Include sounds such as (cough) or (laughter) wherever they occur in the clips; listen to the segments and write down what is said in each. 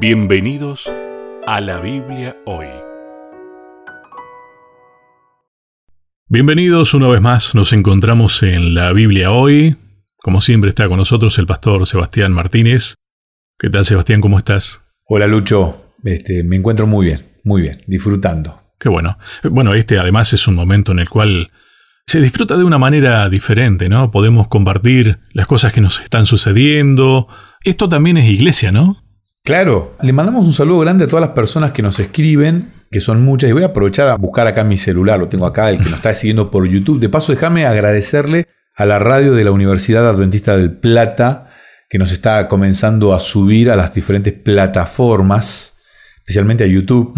Bienvenidos a la Biblia hoy. Bienvenidos una vez más, nos encontramos en la Biblia hoy. Como siempre está con nosotros el pastor Sebastián Martínez. ¿Qué tal Sebastián? ¿Cómo estás? Hola Lucho, este, me encuentro muy bien, muy bien, disfrutando. Qué bueno. Bueno, este además es un momento en el cual se disfruta de una manera diferente, ¿no? Podemos compartir las cosas que nos están sucediendo. Esto también es iglesia, ¿no? Claro, le mandamos un saludo grande a todas las personas que nos escriben, que son muchas, y voy a aprovechar a buscar acá mi celular, lo tengo acá, el que nos está siguiendo por YouTube. De paso, déjame agradecerle a la radio de la Universidad Adventista del Plata, que nos está comenzando a subir a las diferentes plataformas, especialmente a YouTube.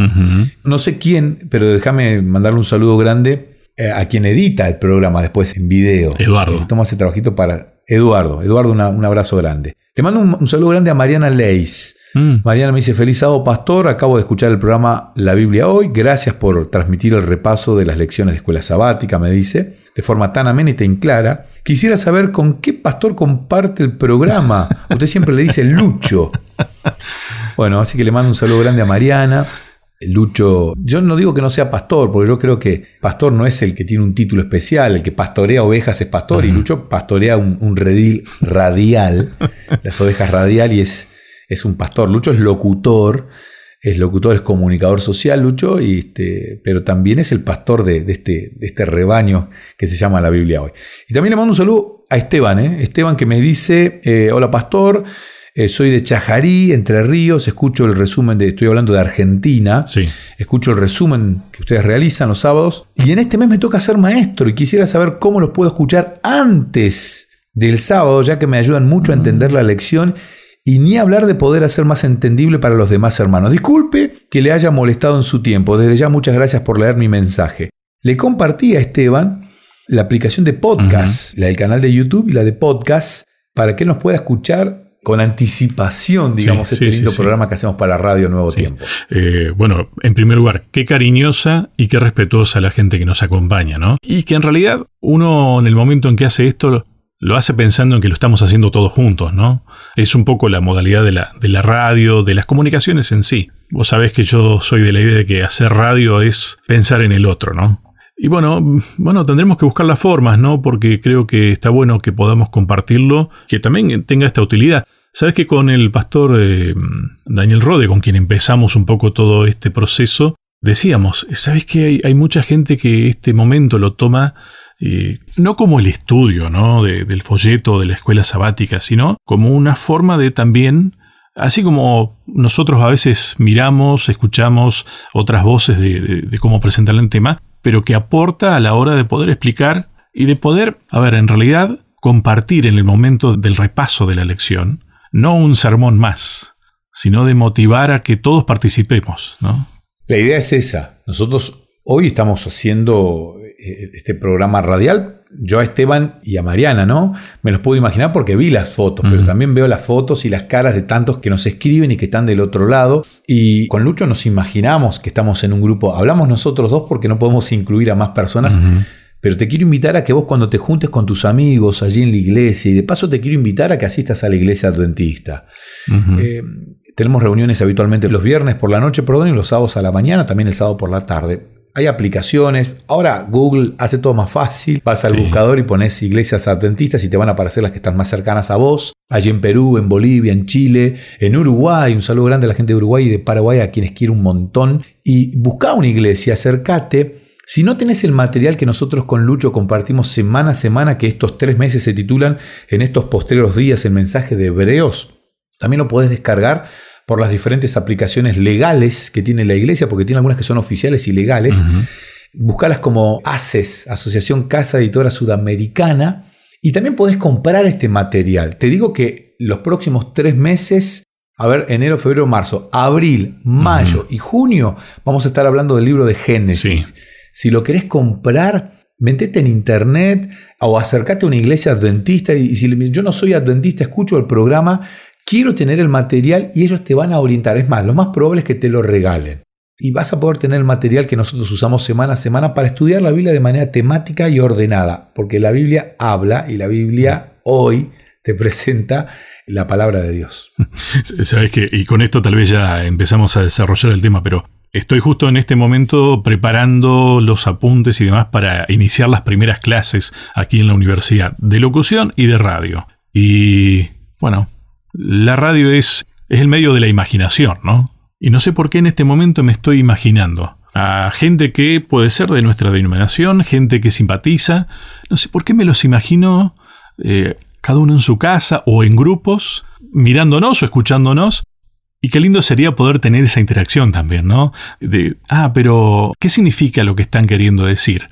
No sé quién, pero déjame mandarle un saludo grande eh, a quien edita el programa después en video. Eduardo. se toma ese trabajito para... Eduardo, Eduardo, un abrazo grande. Le mando un, un saludo grande a Mariana Leis Mm. Mariana me dice, feliz sábado pastor, acabo de escuchar el programa La Biblia hoy, gracias por transmitir el repaso de las lecciones de escuela sabática, me dice, de forma tan amena y tan clara. Quisiera saber con qué pastor comparte el programa. (laughs) Usted siempre le dice Lucho. Bueno, así que le mando un saludo grande a Mariana. Lucho, yo no digo que no sea pastor, porque yo creo que pastor no es el que tiene un título especial, el que pastorea ovejas es pastor, y Lucho pastorea un, un redil radial, las ovejas radial, y es, es un pastor. Lucho es locutor, es locutor, es comunicador social, Lucho, y este, pero también es el pastor de, este, de este rebaño que se llama la Biblia hoy. Y también le mando un saludo a Esteban, ¿eh? Esteban que me dice, eh, hola pastor, eh, soy de Chajarí, Entre Ríos, escucho el resumen de, estoy hablando de Argentina, sí. escucho el resumen que ustedes realizan los sábados, y en este mes me toca ser maestro y quisiera saber cómo los puedo escuchar antes del sábado, ya que me ayudan mucho a entender la lección y ni hablar de poder hacer más entendible para los demás hermanos. Disculpe que le haya molestado en su tiempo. Desde ya muchas gracias por leer mi mensaje. Le compartí a Esteban la aplicación de podcast, la del canal de YouTube y la de podcast, para que él nos pueda escuchar con anticipación, digamos, este lindo programa que hacemos para Radio Nuevo Tiempo. Eh, bueno, en primer lugar, qué cariñosa y qué respetuosa la gente que nos acompaña, ¿no? Y que en realidad uno en el momento en que hace esto lo hace pensando en que lo estamos haciendo todos juntos, ¿no? Es un poco la modalidad de la, de la radio, de las comunicaciones en sí. Vos sabés que yo soy de la idea de que hacer radio es pensar en el otro, ¿no? Y bueno, bueno, tendremos que buscar las formas, ¿no? Porque creo que está bueno que podamos compartirlo, que también tenga esta utilidad. Sabes que con el pastor eh, Daniel Rode, con quien empezamos un poco todo este proceso, decíamos, ¿sabes que hay, hay mucha gente que este momento lo toma no como el estudio ¿no? del folleto de la escuela sabática, sino como una forma de también, así como nosotros a veces miramos, escuchamos otras voces de, cómo presentar el tema, pero que aporta a la hora de poder explicar y de poder, a ver, en realidad compartir en el momento del repaso de la lección, no un sermón más, sino de motivar a que todos participemos, ¿no? La idea es esa. Nosotros hoy estamos haciendo eh, este programa radial, yo a Esteban y a Mariana, ¿no? Me los puedo imaginar porque vi las fotos, pero también veo las fotos y las caras de tantos que nos escriben y que están del otro lado. Y con Lucho nos imaginamos que estamos en un grupo, hablamos nosotros dos porque no podemos incluir a más personas. Pero te quiero invitar a que vos cuando te juntes con tus amigos allí en la iglesia, y de paso te quiero invitar a que asistas a la iglesia adventista. Eh, tenemos reuniones habitualmente los viernes por la noche, perdón, y los sábados a la mañana, también el sábado por la tarde. Hay aplicaciones. Ahora Google hace todo más fácil. Vas al buscador y pones iglesias adventistas y te van a aparecer las que están más cercanas a vos. Allí en Perú, en Bolivia, en Chile, en Uruguay. Un saludo grande a la gente de Uruguay y de Paraguay, a quienes quiero un montón. Y busca una iglesia, acércate. Si no tenés el material que nosotros con Lucho compartimos semana a semana, que estos tres meses se titulan en estos postreros días el mensaje de Hebreos, también lo podés descargar por las diferentes aplicaciones legales que tiene la iglesia, porque tiene algunas que son oficiales y legales. Buscarlas como ACES, Asociación Casa Editora Sudamericana, y también podés comprar este material. Te digo que los próximos tres meses, a ver, enero, febrero, marzo, abril, mayo y junio, vamos a estar hablando del libro de Génesis. Si lo querés comprar, metete en internet o acércate a una iglesia adventista y si yo no soy adventista, escucho el programa, quiero tener el material y ellos te van a orientar. Es más, lo más probable es que te lo regalen. Y vas a poder tener el material que nosotros usamos semana a semana para estudiar la Biblia de manera temática y ordenada. Porque la Biblia habla y la Biblia hoy te presenta la palabra de Dios. (laughs) Sabes que, y con esto tal vez ya empezamos a desarrollar el tema, pero estoy justo en este momento preparando los apuntes y demás para iniciar las primeras clases aquí en la universidad de locución y de radio. Y bueno, la radio es, es el medio de la imaginación, ¿no? Y no sé por qué en este momento me estoy imaginando a gente que puede ser de nuestra denominación, gente que simpatiza. No sé por qué me los imagino eh, cada uno en su casa o en grupos, mirándonos o escuchándonos. Y qué lindo sería poder tener esa interacción también, ¿no? De, ah, pero, ¿qué significa lo que están queriendo decir?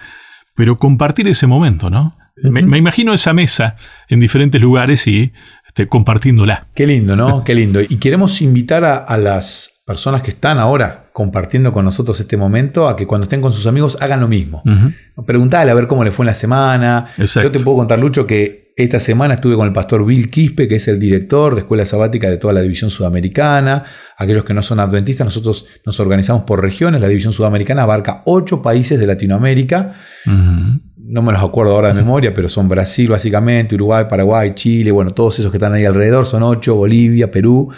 Pero compartir ese momento, ¿no? me, imagino esa mesa en diferentes lugares y este, compartiéndola. Qué lindo, ¿no? Qué lindo. Y queremos invitar a las personas que están ahora compartiendo con nosotros este momento a que cuando estén con sus amigos hagan lo mismo. Preguntale a ver cómo le fue en la semana. Yo te puedo contar, Lucho, que esta semana estuve con el pastor Bill Quispe, que es el director de Escuela Sabática de toda la División Sudamericana. Aquellos que no son adventistas, nosotros nos organizamos por regiones. La División Sudamericana abarca ocho países de Latinoamérica. No me los acuerdo ahora de memoria, pero son Brasil básicamente, Uruguay, Paraguay, Chile, bueno, todos esos que están ahí alrededor, son ocho, Bolivia, Perú.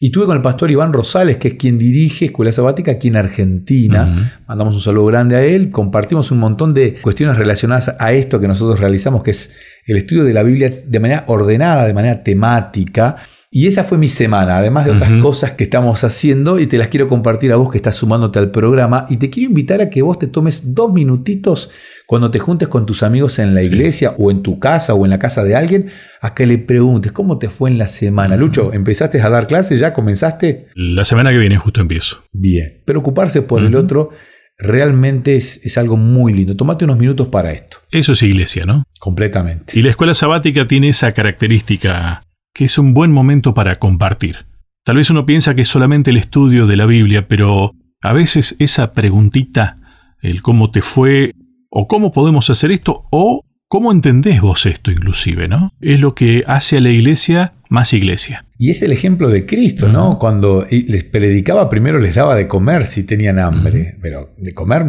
Y estuve con el pastor Iván Rosales, que es quien dirige Escuela Sabática aquí en Argentina. Mandamos un saludo grande a él. Compartimos un montón de cuestiones relacionadas a esto que nosotros realizamos, que es el estudio de la Biblia de manera ordenada, de manera temática. Y esa fue mi semana, además de otras cosas que estamos haciendo, y te las quiero compartir a vos que estás sumándote al programa. Y te quiero invitar a que vos te tomes dos minutitos cuando te juntes con tus amigos en la iglesia o en tu casa o en la casa de alguien, a que le preguntes cómo te fue en la semana. Lucho, ¿empezaste a dar clases? ¿Ya comenzaste? La semana que viene justo empiezo. Bien. Preocuparse por el otro realmente es, es, algo muy lindo. Tómate unos minutos para esto. Eso es iglesia, ¿no? Completamente. Y la escuela sabática tiene esa característica que es un buen momento para compartir. Tal vez uno piensa que es solamente el estudio de la Biblia, pero a veces esa preguntita, el cómo te fue, o cómo podemos hacer esto, o cómo entendés vos esto inclusive, ¿no? Es lo que hace a la iglesia más iglesia. Y es el ejemplo de Cristo, ¿no? Cuando les predicaba, primero les daba de comer si tenían hambre, pero de comer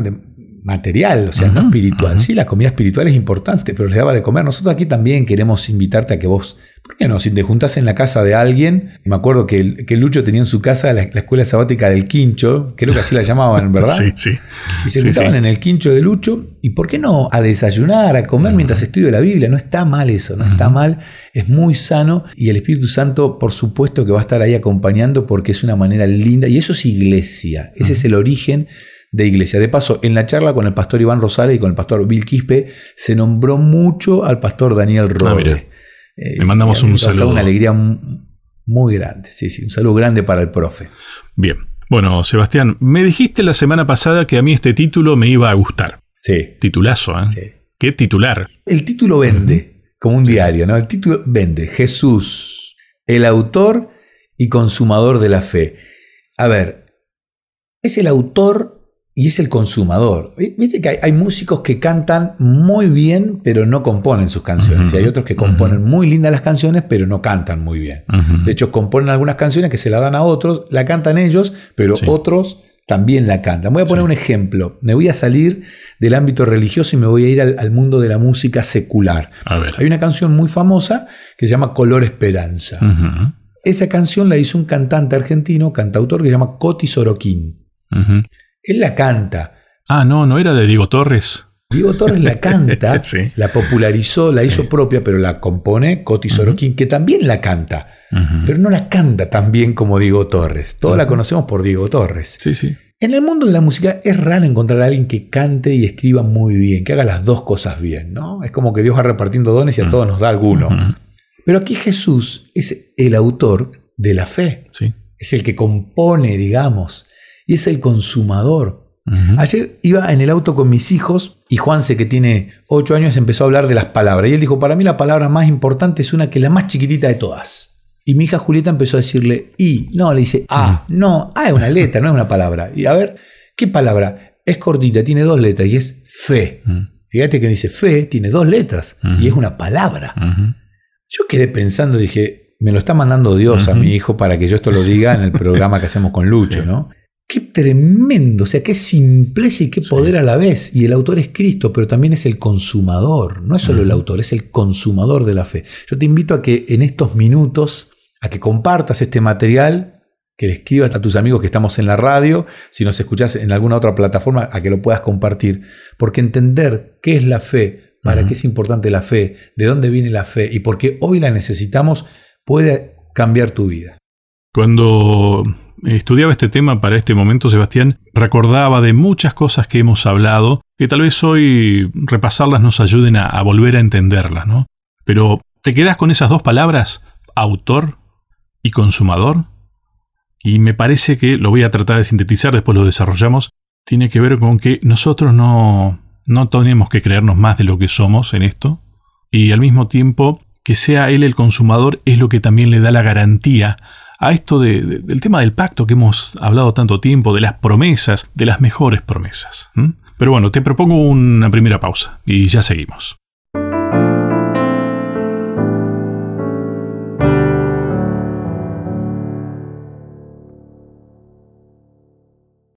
material, o sea, no espiritual. Sí, la comida espiritual es importante, pero les daba de comer. Nosotros aquí también queremos invitarte a que vos ¿Por qué no? Si te juntás en la casa de alguien, me acuerdo que, que Lucho tenía en su casa la, escuela sabática del quincho, creo que así la llamaban, (laughs) ¿verdad? Sí, sí. Y se juntaban en el quincho de Lucho, y ¿por qué no? A desayunar, a comer mientras estudio la Biblia. No está mal eso, no está mal, es muy sano, y el Espíritu Santo, por supuesto, que va a estar ahí acompañando porque es una manera linda, y eso es iglesia, ese es el origen de iglesia. De paso, en la charla con el pastor Iván Rosales y con el pastor Bill Quispe, se nombró mucho al pastor Daniel ah, Robles. Le mandamos un saludo. Una alegría muy grande. Sí, sí, un saludo grande para el profe. Bien. Bueno, Sebastián, me dijiste la semana pasada que a mí este título me iba a gustar. Sí. Titulazo, ¿eh? Sí. ¿Qué titular? El título vende, como un diario, ¿no? El título vende. Jesús, el autor y consumador de la fe. A ver, es el autor y es el consumador. Viste que hay, músicos que cantan muy bien, pero no componen sus canciones. Y hay otros que componen muy lindas las canciones, pero no cantan muy bien. De hecho, componen algunas canciones que se la dan a otros, la cantan ellos, pero otros también la cantan. Voy a poner un ejemplo. Me voy a salir del ámbito religioso y me voy a ir al, mundo de la música secular. Hay una canción muy famosa que se llama Color Esperanza. Esa canción la hizo un cantante argentino, cantautor que se llama Coti Soroquín. Él la canta. Ah, no, no era de Diego Torres. Diego Torres la canta, (laughs) la popularizó, la hizo propia, pero la compone Coti Sorokin, que también la canta. Pero no la canta tan bien como Diego Torres. Todos la conocemos por Diego Torres. Sí, sí. En el mundo de la música es raro encontrar a alguien que cante y escriba muy bien, que haga las dos cosas bien, ¿no? Es como que Dios va repartiendo dones y a todos nos da alguno. Pero aquí Jesús es el autor de la fe. Sí. Es el que compone, digamos y es el consumador. Ayer iba en el auto con mis hijos y Juanse, que tiene 8 años, empezó a hablar de las palabras. Y él dijo, para mí la palabra más importante es una que es la más chiquitita de todas. Y mi hija Julieta empezó a decirle I. No, le dice A. No, A es una (laughs) letra, no es una palabra. Y a ver, ¿qué palabra? Es cortita, tiene dos letras y es fe. Fíjate que dice fe, tiene dos letras y es una palabra. Yo quedé pensando, dije, me lo está mandando Dios a mi hijo para que yo esto lo diga en el programa que hacemos con Lucho, ¿no? Qué tremendo, o sea, qué simpleza y qué poder a la vez. Y el autor es Cristo, pero también es el consumador. No es solo el autor, es el consumador de la fe. Yo te invito a que en estos minutos a que compartas este material, que le escribas a tus amigos que estamos en la radio, si nos escuchás en alguna otra plataforma, a que lo puedas compartir. Porque entender qué es la fe, para qué es importante la fe, de dónde viene la fe y por qué hoy la necesitamos, puede cambiar tu vida. Cuando estudiaba este tema para este momento, Sebastián, recordaba de muchas cosas que hemos hablado, que tal vez hoy repasarlas nos ayuden a, volver a entenderlas, ¿no? Pero te quedas con esas dos palabras, autor y consumador, y me parece que lo voy a tratar de sintetizar, después lo desarrollamos, tiene que ver con que nosotros no, no tenemos que creernos más de lo que somos en esto, y al mismo tiempo que sea él el consumador es lo que también le da la garantía a esto del tema del pacto que hemos hablado tanto tiempo, de las promesas, de las mejores promesas. Pero bueno, te propongo una primera pausa y ya seguimos.